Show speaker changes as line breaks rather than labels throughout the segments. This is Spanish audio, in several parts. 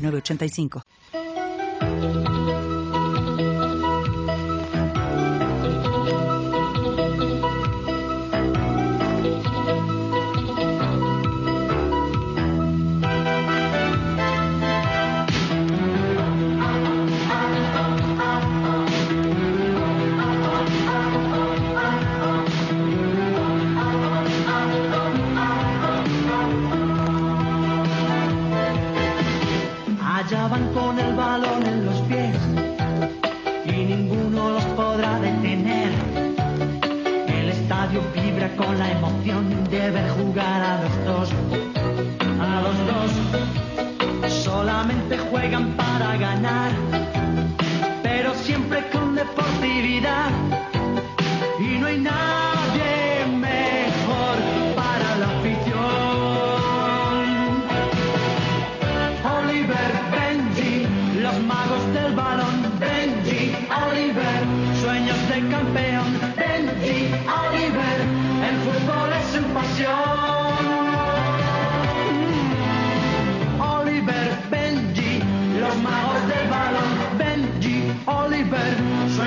8985. con el balón en los pies y ninguno los podrá detener. El estadio vibra con la emoción de ver jugar a los dos. A los dos solamente juegan para ganar, pero siempre con deportividad.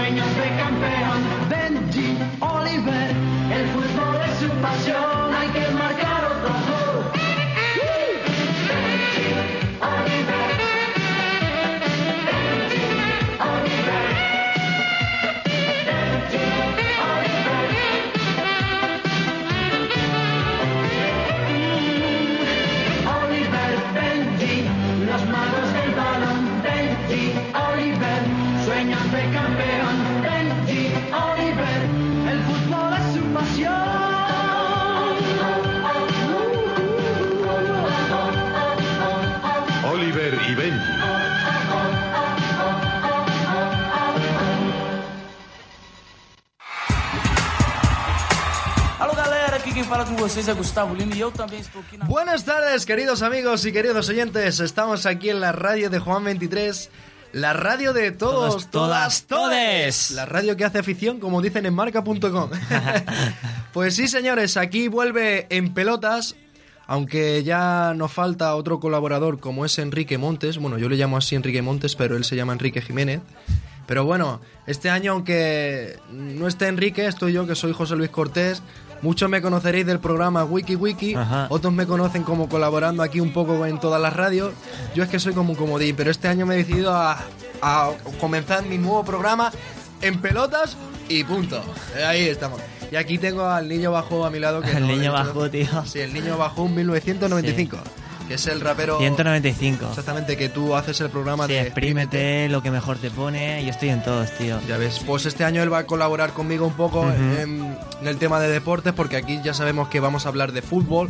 Sueños de campeón. Benji, Oliver, el fútbol es su pasión.
Vocês é Gustavo Lima e eu também estou aqui na.
Buenas tardes, queridos amigos y queridos oyentes. Estamos aquí en la radio de Juan 23. La radio de todos,
Todos, todas, todes.
La radio que hace afición, como dicen en marca.com. pues sí, señores, aquí vuelve en pelotas. Aunque ya nos falta otro colaborador como es Enrique Montes. Bueno, yo le llamo así Enrique Montes, pero él se llama Enrique Jiménez. Pero bueno, este año, aunque no esté Enrique, estoy yo, que soy José Luis Cortés. Muchos me conoceréis del programa Wiki Wiki,
Ajá.
otros me conocen como colaborando aquí un poco en todas las radios. Yo es que soy como un comodín, pero este año me he decidido a, a comenzar mi nuevo programa en pelotas y punto. Ahí estamos. Y aquí tengo al niño bajo a mi lado. Que
El
no
niño bajo, tío.
Sí, el niño bajo 1995, que es el rapero...
195.
Exactamente, que tú haces el programa
Sí,
de
exprímete, lo que mejor te pone. Yo estoy en todos, tío.
Ya ves, pues este año él va a colaborar conmigo un poco en, en el tema de deportes, porque aquí ya sabemos que vamos a hablar de fútbol,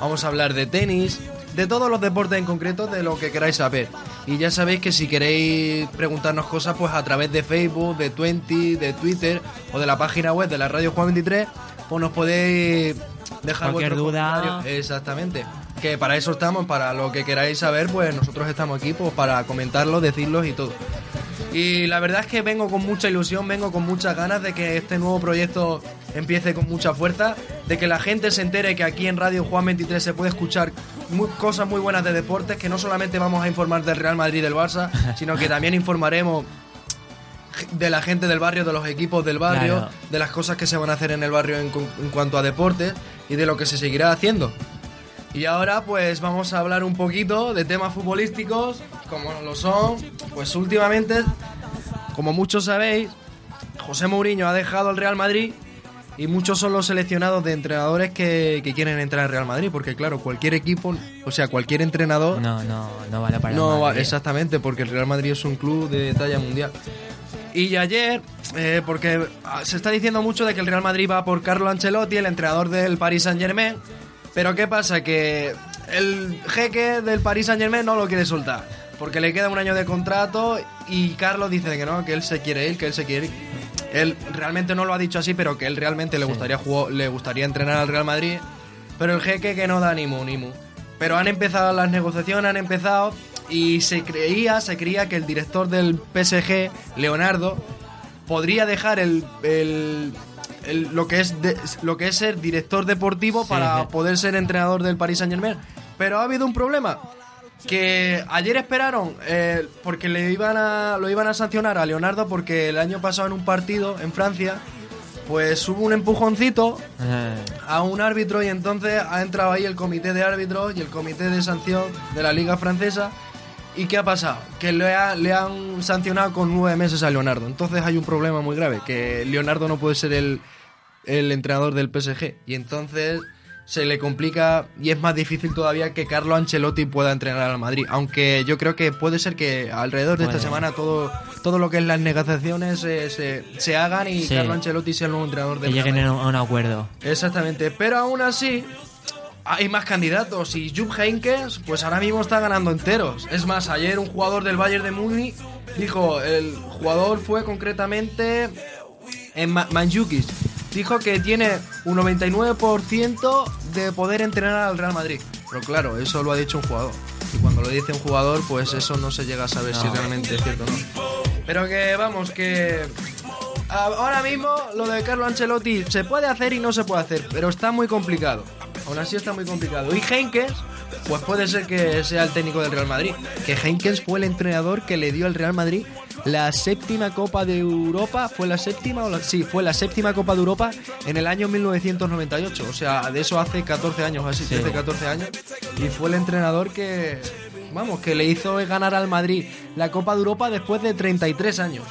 vamos a hablar de tenis, de todos los deportes en concreto, de lo que queráis saber. Y ya sabéis que si queréis preguntarnos cosas, pues a través de Facebook, de Twenty, de Twitter o de la página web de la Radio Juan 23, pues nos podéis dejar
Cualquier duda.
Exactamente. Que para eso estamos, para lo que queráis saber, pues nosotros estamos aquí pues, para comentarlo, decirlos y todo. Y la verdad es que vengo con mucha ilusión, vengo con muchas ganas de que este nuevo proyecto empiece con mucha fuerza, de que la gente se entere que aquí en Radio Juan 23 se puede escuchar cosas muy buenas de deportes, que no solamente vamos a informar del Real Madrid y del Barça, sino que también informaremos de la gente del barrio, de los equipos del barrio,
Claro.
de las cosas que se van a hacer en el barrio en, en cuanto a deportes y de lo que se seguirá haciendo. Y ahora pues vamos a hablar un poquito de temas futbolísticos, como lo son, pues últimamente, como muchos sabéis, José Mourinho ha dejado el Real Madrid y muchos son los seleccionados de entrenadores que, que quieren entrar al Real Madrid, porque claro, cualquier equipo, o sea, cualquier entrenador...
No, no, no vale para
No,
Madrid.
exactamente, porque el Real Madrid es un club de talla mundial. Y ayer, eh, porque ah, se está diciendo mucho de que el Real Madrid va por Carlo Ancelotti, el entrenador del Paris Saint Germain, pero ¿qué pasa? Que el jeque del Paris Saint Germain no lo quiere soltar. porque le queda un año de contrato y Carlos dice que no, que él se quiere ir, que él se quiere ir. Él realmente no lo ha dicho así, pero que él realmente le gustaría jugar, le gustaría entrenar al Real Madrid, pero el jeque que no da ni mu ni mu. Pero han empezado las negociaciones, han empezado y se creía, se creía que el director del PSG, Leonardo, podría dejar el, el- el- lo que es de- lo que es ser director deportivo
Sí,
para
sí.
poder ser entrenador del Paris Saint Germain. Pero ha habido un problema que ayer esperaron eh, porque le iban a lo iban a sancionar a Leonardo porque el año pasado en un partido en Francia pues hubo un empujoncito
Eh,
a un árbitro y entonces ha entrado ahí el comité de árbitros y el comité de sanción de la liga francesa ¿Y qué ha pasado? Que le, ha- le han sancionado con nueve meses a Leonardo. Entonces hay un problema muy grave, que Leonardo no puede ser el, el entrenador del PSG. Y entonces se le complica y es más difícil todavía que Carlo Ancelotti pueda entrenar al Madrid. Aunque yo creo que puede ser que alrededor de esta semana todo, todo lo que es las negociaciones eh, se, se hagan y
Sí.
Carlo Ancelotti sea el nuevo entrenador
que
del Real
lleguen a un acuerdo.
Exactamente, pero aún así hay más candidatos y Jupp Heynckes pues ahora mismo está ganando enteros. Es más, ayer un jugador del Bayern de Múnich dijo, el jugador fue concretamente en Ma- Mandzukic, dijo que tiene un 99% de poder entrenar al Real Madrid. Pero claro, eso lo ha dicho un jugador. Y cuando lo dice un jugador, pues eso no se llega a saber si realmente es cierto o no. Pero que vamos, que ahora mismo lo de Carlo Ancelotti se puede hacer y no se puede hacer, pero está muy complicado. Aún así está muy complicado. Y Henkes, pues puede ser que sea el técnico del Real Madrid. Que Henkes fue el entrenador que le dio al Real Madrid la séptima Copa de Europa. ¿Fue la séptima o la- Sí, fue la séptima Copa de Europa en el año 1998. O sea, de eso hace 14 años, así, 13, 14 años. Y fue el entrenador que, vamos, que le hizo ganar al Madrid la Copa de Europa después de 33 años.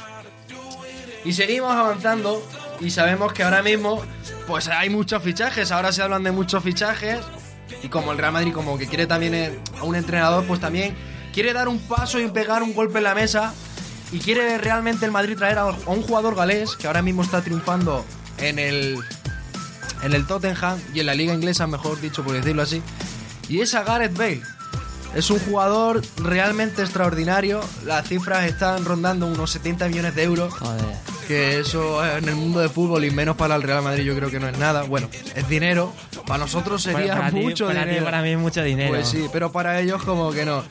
Y seguimos avanzando y sabemos que ahora mismo pues hay muchos fichajes, ahora se hablan de muchos fichajes y como el Real Madrid como que quiere también eh, a un entrenador pues también quiere dar un paso y pegar un golpe en la mesa y quiere realmente el Madrid traer a un jugador galés que ahora mismo está triunfando en el en el Tottenham y en la liga inglesa, mejor dicho por decirlo así, y es a Gareth Bale. Es un jugador realmente extraordinario. Las cifras están rondando unos 70 millones de euros.
Joder.
Que eso en el mundo de fútbol y menos para el Real Madrid yo creo que no es nada. Bueno, es dinero. Para nosotros sería
para, ti-
mucho
para ti,
dinero.
para mí es mucho dinero.
Pues sí, pero para ellos como que no.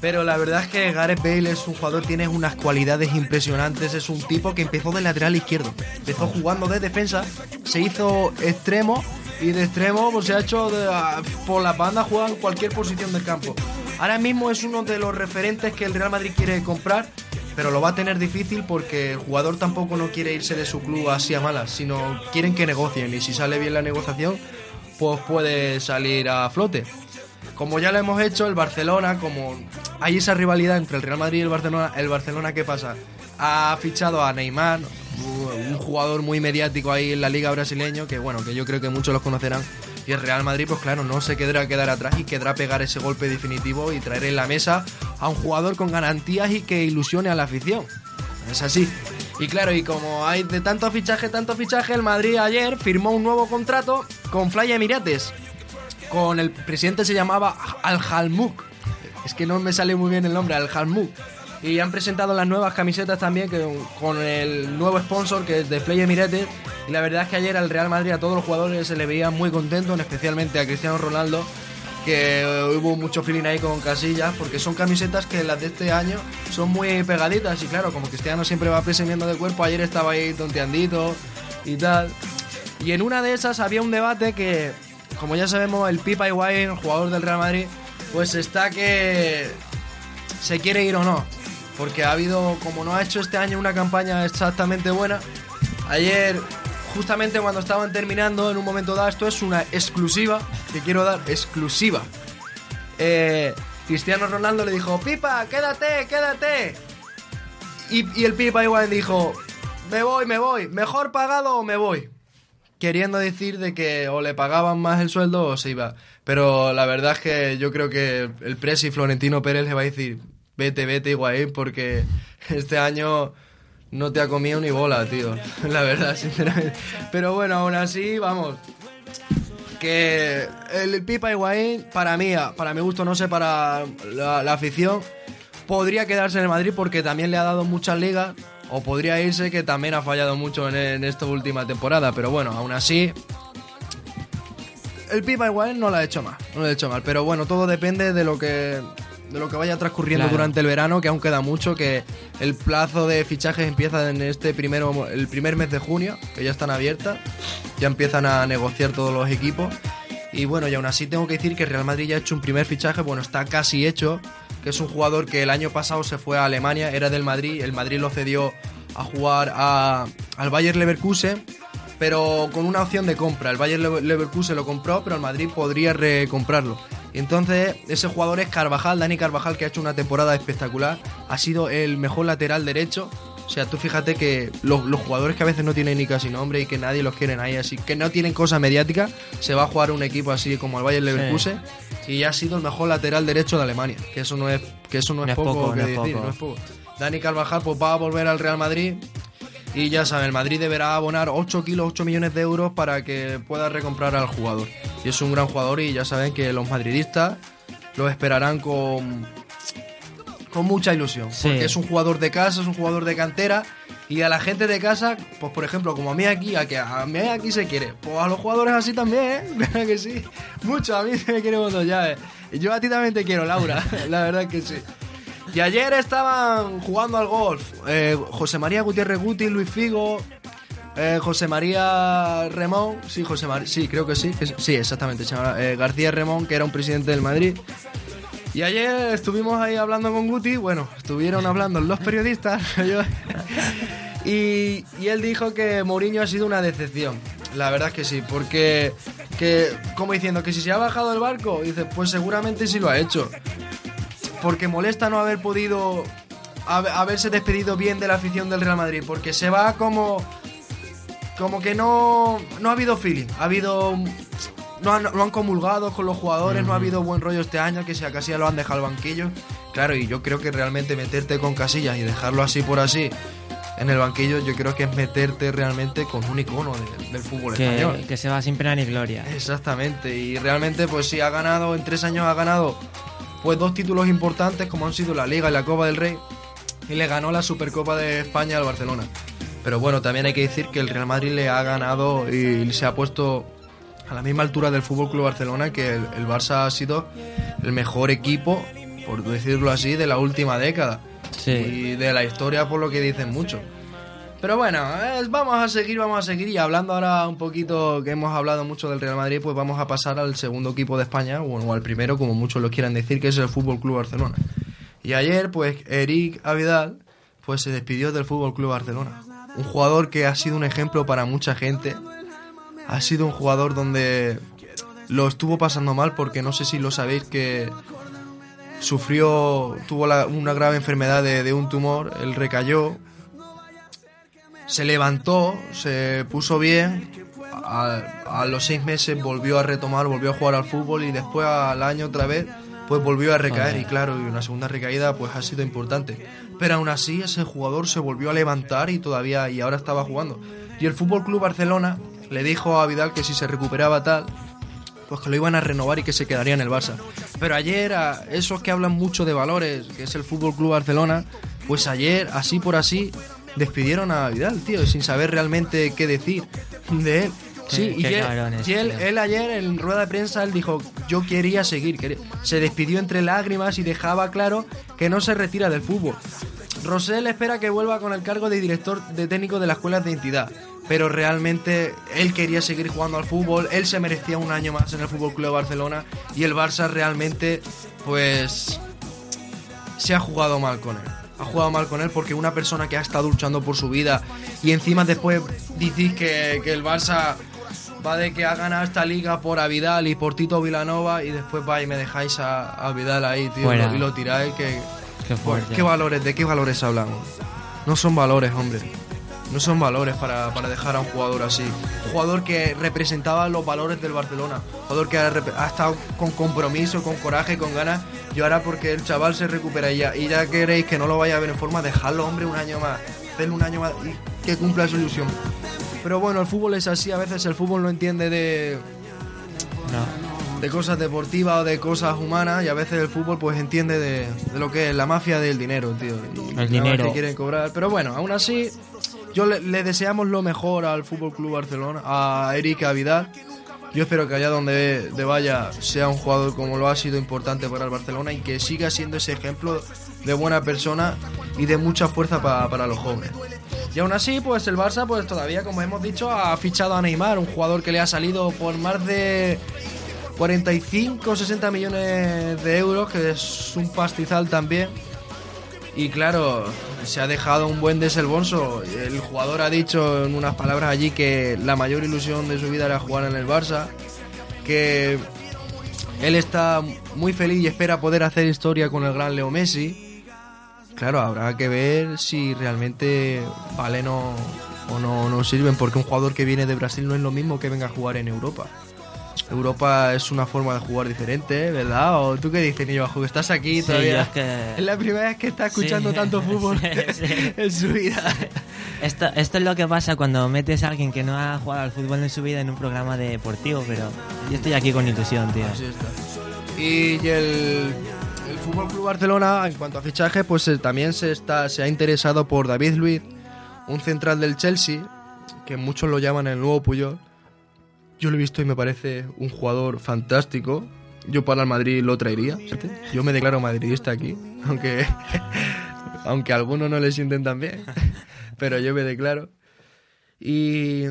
Pero la verdad es que Gareth Bale es un jugador, tiene unas cualidades impresionantes. Es un tipo que empezó de lateral izquierdo. Empezó jugando de defensa, se hizo extremo y de extremo pues se ha hecho de- a- por la banda, juega en cualquier posición del campo. Ahora mismo es uno de los referentes que el Real Madrid quiere comprar, pero lo va a tener difícil porque el jugador tampoco no quiere irse de su club así a malas, sino quieren que negocien y si sale bien la negociación, pues puede salir a flote. Como ya lo hemos hecho, el Barcelona, como hay esa rivalidad entre el Real Madrid y el Barcelona, el Barcelona, ¿qué pasa? Ha fichado a Neymar, un jugador muy mediático ahí en la liga brasileño, que bueno, que yo creo que muchos los conocerán. Y el Real Madrid, pues claro, no se quedará quedar atrás y quedará pegar ese golpe definitivo y traer en la mesa a un jugador con garantías y que ilusione a la afición. Es así. Y claro, y como hay de tanto fichaje, tanto fichaje, el Madrid ayer firmó un nuevo contrato con Fly Emirates con el presidente se llamaba Al Halmuk. Es que no me sale muy bien el nombre, Al Halmuk. Y han presentado las nuevas camisetas también que, con el nuevo sponsor que es de Play Emirates. Y la verdad es que ayer al Real Madrid a todos los jugadores se le veía muy contento, especialmente a Cristiano Ronaldo, que hubo mucho feeling ahí con Casillas, porque son camisetas que las de este año son muy pegaditas. Y claro, como Cristiano siempre va presumiendo del cuerpo, ayer estaba ahí tonteandito y tal. Y en una de esas había un debate que, como ya sabemos, el Pipa Higuaín, jugador del Real Madrid, pues está que se quiere ir o no. Porque ha habido, como no ha hecho este año una campaña exactamente buena, ayer, justamente cuando estaban terminando, en un momento dado, esto es una exclusiva, que quiero dar, exclusiva. Eh, Cristiano Ronaldo le dijo, Pipa, quédate, quédate. Y, y el Pipa igual dijo, me voy, me voy, mejor pagado o me voy queriendo decir de que o le pagaban más el sueldo o se iba. Pero la verdad es que yo creo que el Presi Florentino Pérez le va a decir, vete, vete Higuaín, porque este año no te ha comido ni bola, tío. La verdad, sinceramente. Pero bueno, aún así, vamos. Que el Pipa Higuaín, para mí, para mi gusto, no sé, para la, la afición, podría quedarse en el Madrid porque también le ha dado muchas ligas. O podría irse que también ha fallado mucho en, esta última temporada. Pero bueno, aún así, el Pipa igual no lo ha hecho mal, no lo ha hecho mal, pero bueno, todo depende de lo que de lo que vaya transcurriendo
Claro.
durante el verano, que aún queda mucho, que el plazo de fichajes empieza en este primero el primer mes de junio, que ya están abiertas, ya empiezan a negociar todos los equipos. Y bueno, y aún así tengo que decir que Real Madrid ya ha hecho un primer fichaje, bueno, está casi hecho, que es un jugador que el año pasado se fue a Alemania, era del Madrid, el Madrid lo cedió a jugar a- al Bayer Leverkusen, pero con una opción de compra. El Bayer Lever- Leverkusen lo compró, pero el Madrid podría recomprarlo. Y entonces ese jugador es Carvajal, Dani Carvajal, que ha hecho una temporada espectacular. Ha sido el mejor lateral derecho. O sea, tú fíjate que los, los jugadores que a veces no tienen ni casi nombre y que nadie los quiere ahí, así que no tienen cosa mediática, se va a jugar un equipo así como el Bayer Leverkusen y ha sido el mejor lateral derecho de Alemania. Que eso no es, que eso no es,
No es
poco,
poco,
que
no es
decir,
poco.
no es poco. Dani Carvajal pues va a volver al Real Madrid y ya saben, el Madrid deberá abonar 8 kilos, 8 millones de euros para que pueda recomprar al jugador. Y es un gran jugador y ya saben que los madridistas lo esperarán con, con mucha ilusión.
Sí.
Porque es un jugador de casa, es un jugador de cantera. Y a la gente de casa, pues por ejemplo, como a mí aquí, a que a mí aquí se quiere, pues a los jugadores así también, ¿eh? ¿Verdad que sí? Mucho, a mí se me quiere cuando llaves. Y yo a ti también te quiero, Laura, la verdad que sí. Y ayer estaban jugando al golf eh, José María Gutiérrez Guti, Luis Figo, eh, José María Remón, sí, José María, sí, creo que sí, sí, exactamente, eh, García Remón, que era un presidente del Madrid. Y ayer estuvimos ahí hablando con Guti, bueno, estuvieron hablando los periodistas, y, y él dijo que Mourinho ha sido una decepción. La verdad es que sí, porque, que, como diciendo que si se ha bajado el barco, dice, pues seguramente sí lo ha hecho porque molesta no haber podido hab- haberse despedido bien de la afición del Real Madrid, porque se va como como que no no ha habido feeling, ha habido no han, no han comulgado con los jugadores, no ha habido buen rollo este año, que si a Casillas lo han dejado al banquillo. Claro, y yo creo que realmente meterte con Casillas y dejarlo así por así en el banquillo, yo creo que es meterte realmente con un icono de- del fútbol español.
Que, que se va sin pena ni gloria.
Exactamente, y realmente pues sí ha ganado, en tres años ha ganado pues dos títulos importantes como han sido la Liga y la Copa del Rey y le ganó la Supercopa de España al Barcelona. Pero bueno, también hay que decir que el Real Madrid le ha ganado y se ha puesto a la misma altura del Fútbol Club Barcelona que el, el Barça ha sido el mejor equipo, por decirlo así, de la última década
Sí.
y de la historia por lo que dicen mucho. Pero bueno, vamos a seguir, vamos a seguir y hablando ahora un poquito que hemos hablado mucho del Real Madrid, pues vamos a pasar al segundo equipo de España, o al primero, como muchos lo quieran decir, que es el Fútbol Club Barcelona. Y ayer, pues Eric Avidal, pues se despidió del Fútbol Club Barcelona. Un jugador que ha sido un ejemplo para mucha gente. Ha sido un jugador donde lo estuvo pasando mal porque no sé si lo sabéis que sufrió, tuvo una grave enfermedad de, de un tumor, él recayó, se levantó, se puso bien, a, a los seis meses volvió a retomar, volvió a jugar al fútbol y después al año otra vez, pues volvió a recaer y claro, y una segunda recaída pues ha sido importante. Pero aún así ese jugador se volvió a levantar y todavía, y ahora estaba jugando. Y el Fútbol Club Barcelona le dijo a Vidal que si se recuperaba tal, pues que lo iban a renovar y que se quedaría en el Barça. Pero ayer, a esos que hablan mucho de valores, que es el Fútbol Club Barcelona, pues ayer, así por así, despidieron a Vidal, tío, sin saber realmente qué decir de él. Sí, y, él,
cabrones,
y él, él ayer en rueda de prensa él dijo, yo quería seguir, quería-". se despidió entre lágrimas y dejaba claro que no se retira del fútbol. Rosell espera que vuelva con el cargo de director de técnico de las escuelas de entidad, pero realmente él quería seguir jugando al fútbol, él se merecía un año más en el Fútbol Club Barcelona y el Barça realmente pues se ha jugado mal con él. Ha jugado mal con él porque una persona que ha estado luchando por su vida y encima después decís que, que el Barça va de que ha ganado esta liga por a Vidal y por Tito Vilanova y después va y me dejáis a, a Vidal ahí, tío, y
Fuera.
lo, y lo tiráis. Que.
¿Qué
valores? ¿De qué valores hablamos? No son valores, hombre. No son valores para, para dejar a un jugador así. Un jugador que representaba los valores del Barcelona. Un jugador que ha, estado con compromiso, con coraje, con ganas. Y ahora porque el chaval se recupera y ya, y ya queréis que no lo vaya a ver en forma, dejadlo, hombre, un año más. Hacerle un año más y que cumpla su ilusión. Pero bueno, el fútbol es así. A veces el fútbol no entiende de,
No.
de cosas deportivas o de cosas humanas y a veces el fútbol pues entiende de, de lo que es la mafia del dinero, tío. Y más
dinero.
que quieren cobrar. Pero bueno, aún así, yo le, deseamos lo mejor al Fútbol Club Barcelona, a Erika Vidal. Yo espero que allá donde de vaya sea un jugador como lo ha sido importante para el Barcelona y que siga siendo ese ejemplo de buena persona y de mucha fuerza pa- para los jóvenes. Y aún así, pues el Barça, pues todavía, como hemos dicho, ha fichado a Neymar, un jugador que le ha salido por más de 45 o 60 millones de euros, que es un pastizal también. Y claro, se ha dejado un buen deselbonso. El jugador ha dicho en unas palabras allí que la mayor ilusión de su vida era jugar en el Barça, que él está muy feliz y espera poder hacer historia con el gran Leo Messi. Claro, habrá que ver si realmente valen o, no, no sirven, porque un jugador que viene de Brasil no es lo mismo que venga a jugar en Europa. Europa es una forma de jugar diferente, ¿verdad? ¿O tú qué dices, Niño Bajo? Que estás aquí
Sí,
todavía.
es que-
Es la primera vez que está escuchando
Sí,
tanto fútbol
sí,
en su vida.
Esto, esto es lo que pasa cuando metes a alguien que no ha jugado al fútbol en su vida en un programa deportivo, pero yo estoy aquí con ilusión, tío.
Así está. Y el, el Fútbol Club Barcelona, en cuanto a fichaje, pues eh, también se, está, se ha interesado por David Luiz, un central del Chelsea, que muchos lo llaman el nuevo Puyol. Yo lo he visto y me parece un jugador fantástico. Yo para el Madrid lo traería. Yo me declaro madridista aquí, aunque, aunque algunos no le sienten tan bien, pero yo me declaro. Y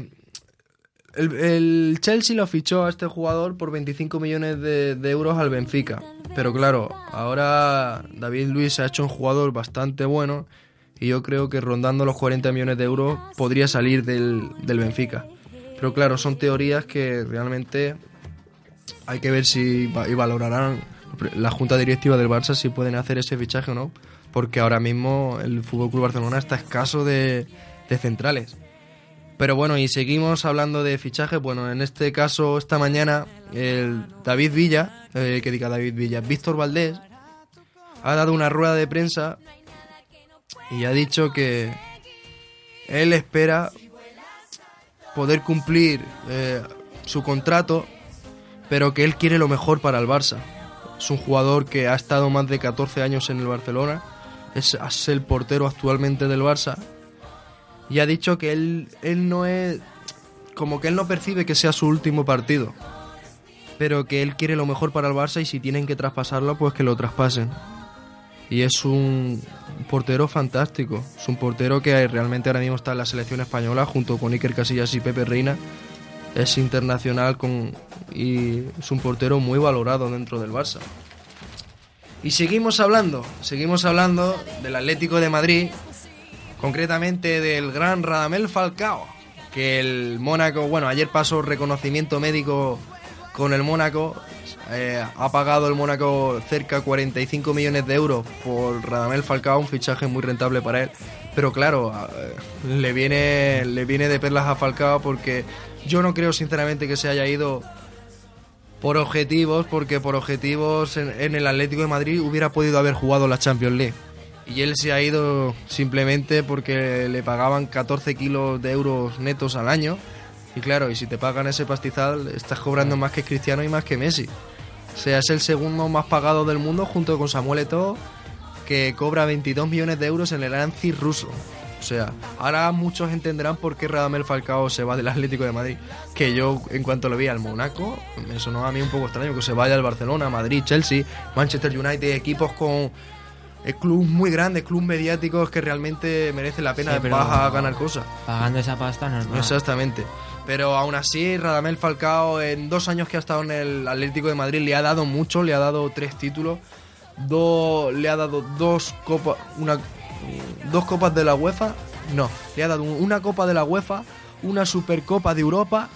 el, el Chelsea lo fichó a este jugador por 25 millones de, de euros al Benfica. Pero claro, ahora David Luis ha hecho un jugador bastante bueno y yo creo que rondando los 40 millones de euros podría salir del, del Benfica. Pero claro, son teorías que realmente hay que ver si y valorarán la junta directiva del Barça si pueden hacer ese fichaje o no. Porque ahora mismo el Fútbol Club Barcelona está escaso de, de centrales. Pero bueno, y seguimos hablando de fichajes. Bueno, en este caso, esta mañana, el David Villa, eh, que diga David Villa, Víctor Valdés, ha dado una rueda de prensa y ha dicho que él espera poder cumplir eh, su contrato, pero que él quiere lo mejor para el Barça. Es un jugador que ha estado más de 14 años en el Barcelona, es, es el portero actualmente del Barça y ha dicho que él, él no es. como que él no percibe que sea su último partido. Pero que él quiere lo mejor para el Barça y si tienen que traspasarlo, pues que lo traspasen. Y es un portero fantástico. Es un portero que realmente ahora mismo está en la selección española junto con Iker Casillas y Pepe Reina. Es internacional y es un portero muy valorado dentro del Barça. Y seguimos hablando, seguimos hablando del Atlético de Madrid, concretamente del gran Radamel Falcao, que el Mónaco, bueno, ayer pasó reconocimiento médico con el Mónaco, eh, ha pagado el Mónaco cerca de 45 millones de euros por Radamel Falcao, un fichaje muy rentable para él, pero claro, eh, le viene, le viene de perlas a Falcao porque yo no creo sinceramente que se haya ido por objetivos, porque por objetivos en, en el Atlético de Madrid hubiera podido haber jugado la Champions League. Y él se ha ido simplemente porque le pagaban 14 kilos de euros netos al año. Y claro, y si te pagan ese pastizal, estás cobrando más que Cristiano y más que Messi. O sea, es el segundo más pagado del mundo junto con Samuel Eto'o, que cobra 22 millones de euros en el Anzi ruso. O sea, ahora muchos entenderán por qué Radamel Falcao se va del Atlético de Madrid. Que yo, en cuanto lo vi al Monaco, me sonó a mí un poco extraño que se vaya al Barcelona, Madrid, Chelsea, Manchester United, equipos con eh, clubes muy grandes, clubes mediáticos que realmente merecen la pena
Sí, pero
vas a ganar cosas.
Pagando esa pasta normal.
Exactamente. Pero aún así, Radamel Falcao, en dos años que ha estado en el Atlético de Madrid, le ha dado mucho, le ha dado tres títulos, do- le ha dado dos copas, una, dos copas de la UEFA, no, le ha dado una copa de la UEFA, una Supercopa de Europa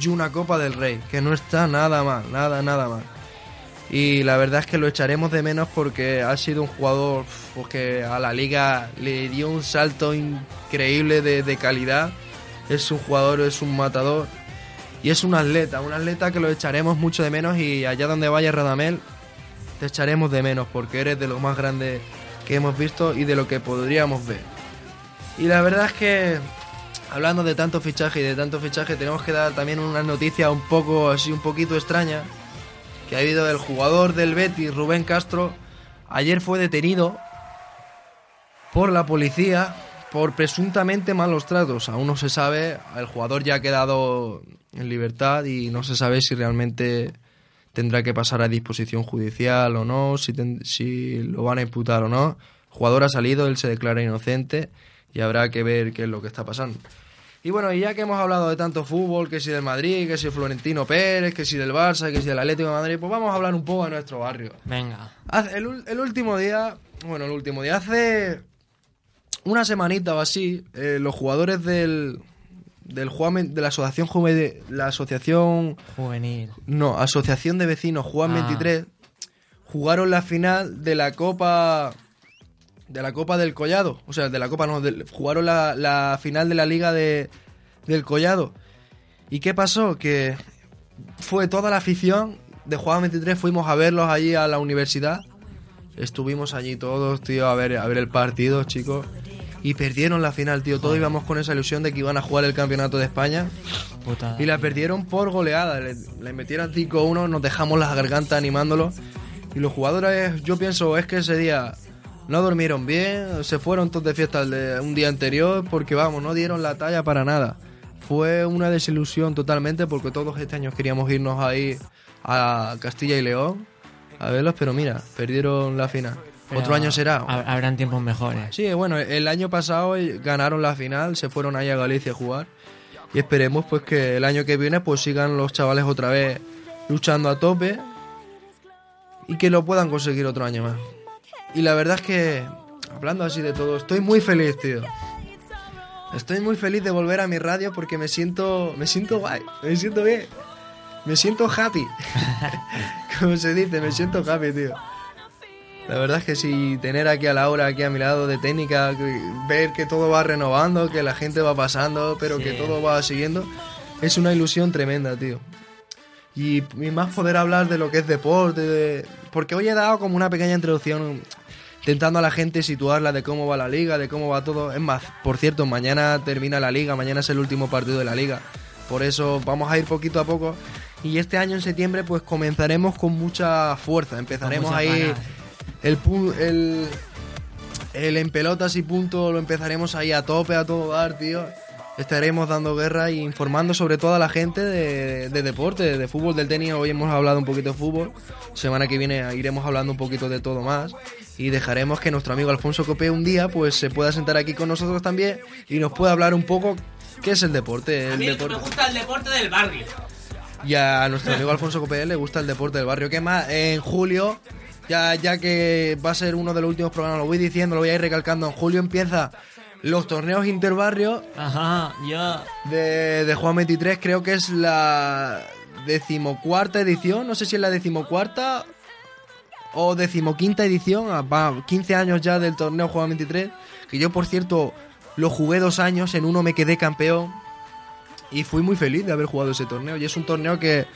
y una Copa del Rey, que no está nada mal, nada, nada mal. Y la verdad es que lo echaremos de menos porque ha sido un jugador pues, que a la liga le dio un salto increíble de, de calidad. Es un jugador, es un matador y es un atleta, un atleta que lo echaremos mucho de menos y allá donde vaya Radamel te echaremos de menos porque eres de lo más grande que hemos visto y de lo que podríamos ver. Y la verdad es que hablando de tanto fichaje y de tanto fichaje tenemos que dar también una noticia un poco así un poquito extraña que ha habido el jugador del Betis, Rubén Castro, ayer fue detenido por la policía por presuntamente malos tratos. Aún no se sabe, el jugador ya ha quedado en libertad y no se sabe si realmente tendrá que pasar a disposición judicial o no, si, ten- si lo van a imputar o no. El jugador ha salido, él se declara inocente y habrá que ver qué es lo que está pasando. Y bueno, y ya que hemos hablado de tanto fútbol, que si del Madrid, que si Florentino Pérez, que si del Barça, que si del Atlético de Madrid, pues vamos a hablar un poco de nuestro barrio.
Venga.
El, el último día, bueno, el último día, hace una semanita o así, eh, los jugadores del, del Juan, de la asociación Juve- la asociación,
Juvenil.
no, asociación de vecinos Juan
Ah.
23 jugaron la final de la Copa de la Copa del Collado, o sea, de la Copa no, jugaron la, la final de la Liga de, del Collado. ¿Y qué pasó? Que fue toda la afición de Juan 23, fuimos a verlos allí a la universidad. Estuvimos allí todos, tío, a ver, a ver el partido, chicos. Y perdieron la final, tío. Todos íbamos con esa ilusión de que iban a jugar el campeonato de España. Y la perdieron por goleada. Le, le metieron 5-1, nos dejamos las gargantas animándolos. Y los jugadores, yo pienso, es que ese día no durmieron bien, se fueron todos de fiesta de un día anterior, porque vamos, no dieron la talla para nada. Fue una desilusión totalmente, porque todos este año queríamos irnos ahí a Castilla y León a verlos, pero mira, perdieron la final.
Pero
Otro año será.
hab- Habrán tiempos mejores.
Sí, bueno, el año pasado ganaron la final, se fueron ahí a Galicia a jugar y esperemos pues que el año que viene pues sigan los chavales otra vez luchando a tope y que lo puedan conseguir otro año más. Y la verdad es que hablando así de todo, estoy muy feliz, tío. Estoy muy feliz de volver a mi radio porque me siento me siento guay, me siento bien. Me siento happy. Como se dice, me siento happy, tío. La verdad es que sí, tener aquí a Laura, aquí a mi lado de técnica, ver que todo va renovando, que la gente va pasando, pero que todo va siguiendo, es una ilusión tremenda, tío. Y, y más poder hablar de lo que es deporte, de- porque hoy he dado como una pequeña introducción intentando a la gente situarla de cómo va la liga, de cómo va todo. Es más, por cierto, mañana termina la liga, mañana es el último partido de la liga. Por eso vamos a ir poquito a poco. Y este año en septiembre pues comenzaremos con mucha fuerza. Empezaremos ahí
ganas.
El, el, el en pelotas y punto lo empezaremos ahí a tope, a todo dar, tío. Estaremos dando guerra e informando sobre todo a la gente de, de deporte, de fútbol, del tenis. Hoy hemos hablado un poquito de fútbol. Semana que viene iremos hablando un poquito de todo más. Y dejaremos que nuestro amigo Alfonso Copé un día pues se pueda sentar aquí con nosotros también y nos pueda hablar un poco qué es el deporte. El deporte.
gusta el deporte del barrio.
Y a nuestro amigo Alfonso Copé le gusta el deporte del barrio. ¿Qué más? En julio, ya, ya que va a ser uno de los últimos programas, lo voy diciendo, lo voy a ir recalcando. En julio empieza los torneos interbarrio
Ajá, yo.
de, de Juan 23. Creo que es la decimocuarta edición. No sé si es la decimocuarta o decimoquinta edición. Ah, Va, 15 años ya del torneo Juan 23. Que yo, por cierto, lo jugué dos años. En uno me quedé campeón. Y fui muy feliz de haber jugado ese torneo. Y es un torneo que,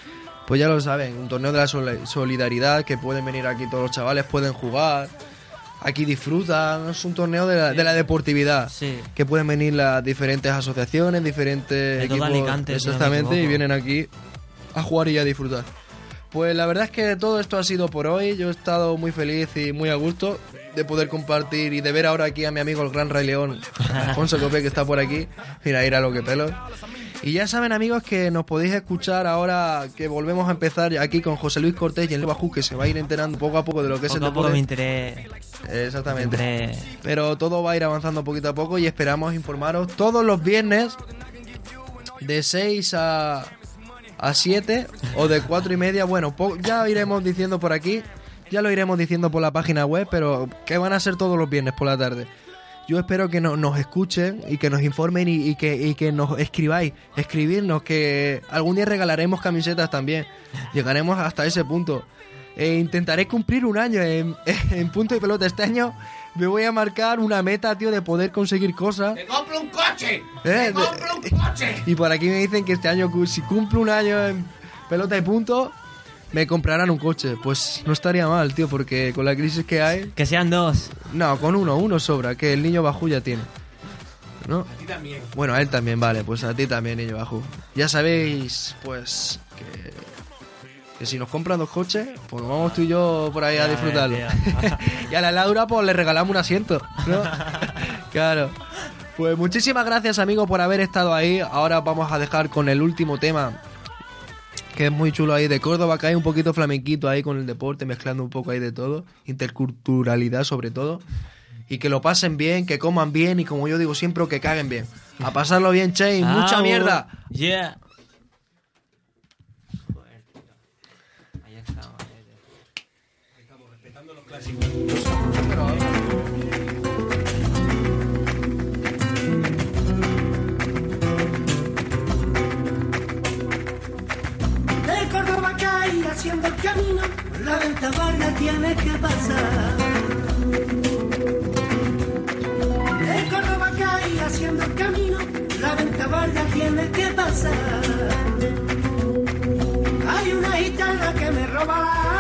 pues ya lo saben, un torneo de la sol- solidaridad. Que pueden venir aquí todos los chavales, pueden jugar. Aquí disfrutan. Es un torneo de la, de la deportividad
Sí.
que pueden venir las diferentes asociaciones, diferentes
De
equipos,
Alicante,
exactamente, y vienen aquí a jugar y a disfrutar. Pues la verdad es que todo esto ha sido por hoy. Yo he estado muy feliz y muy a gusto de poder compartir y de ver ahora aquí a mi amigo el Gran Rey León, Alfonso Copé, que está por aquí. Mira, ir a lo que pelo. Y ya saben, amigos, que nos podéis escuchar ahora que volvemos a empezar aquí con José Luis Cortés y el Bajú, que se va a ir enterando poco a poco de lo que es
Poco
el
a poco me
deporte.
enteré.
Exactamente.
me enteré-
Pero todo va a ir avanzando poquito a poco y esperamos informaros todos los viernes de 6 a, a 7 o de 4 y media. Bueno, ya iremos diciendo por aquí, ya lo iremos diciendo por la página web, pero que van a ser todos los viernes por la tarde. Yo espero que no- nos escuchen y que nos informen y, y que, y que nos escribáis, escribirnos, que algún día regalaremos camisetas también. Llegaremos hasta ese punto. E intentaré cumplir un año en, en punto y pelota. Este año me voy a marcar una meta, tío, de poder conseguir cosas.
¡Te compro un coche!
Eh,
¡Te compro un coche!
Y por aquí me dicen que este año, si cumplo un año en pelota y punto, me comprarán un coche. Pues no estaría mal, tío, porque con la crisis que hay...
Que sean dos.
No, con uno, uno sobra, que el niño Bajú ya tiene. ¿No?
A ti también.
Bueno, a él también, vale, pues a ti también, niño Bajú. Ya sabéis, pues, que, si nos compran dos coches, pues vamos tú y yo por ahí a disfrutarlo. y a la Laura, pues le regalamos un asiento, ¿no? claro. Pues muchísimas gracias, amigos, por haber estado ahí. Ahora vamos a dejar con el último tema que es muy chulo ahí de Córdoba, que hay un poquito flamenquito ahí con el deporte, mezclando un poco ahí de todo, interculturalidad sobre todo. Y que lo pasen bien, que coman bien y como yo digo siempre, que caguen bien. A pasarlo bien, Che, mucha
ah,
mierda.
Yeah. Ahí estamos,
estamos respetando los clásicos. tiene que pasar. El Córdoba cae haciendo el camino, la venta barda tiene que pasar. Hay una gitana que me roba la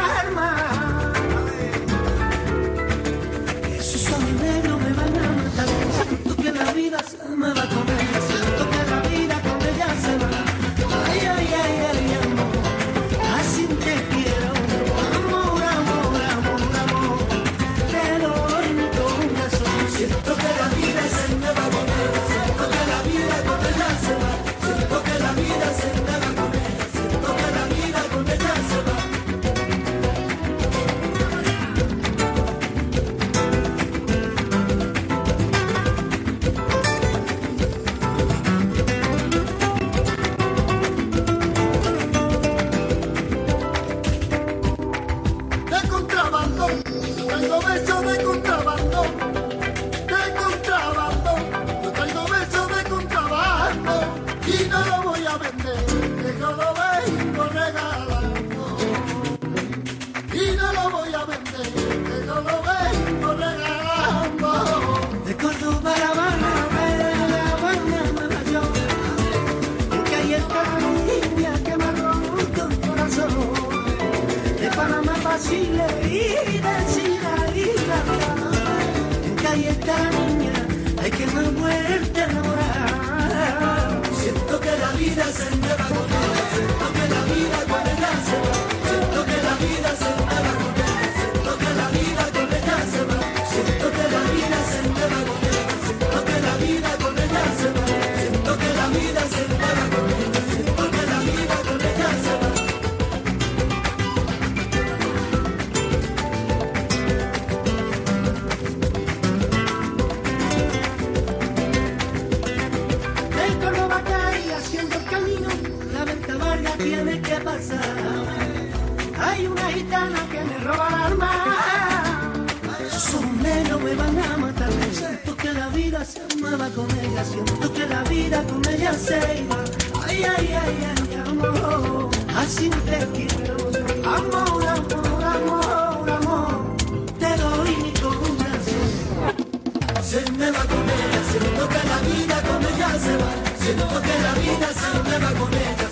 se me va a comer, siento que la vida como ella se va, siento que la vida se me va a comer.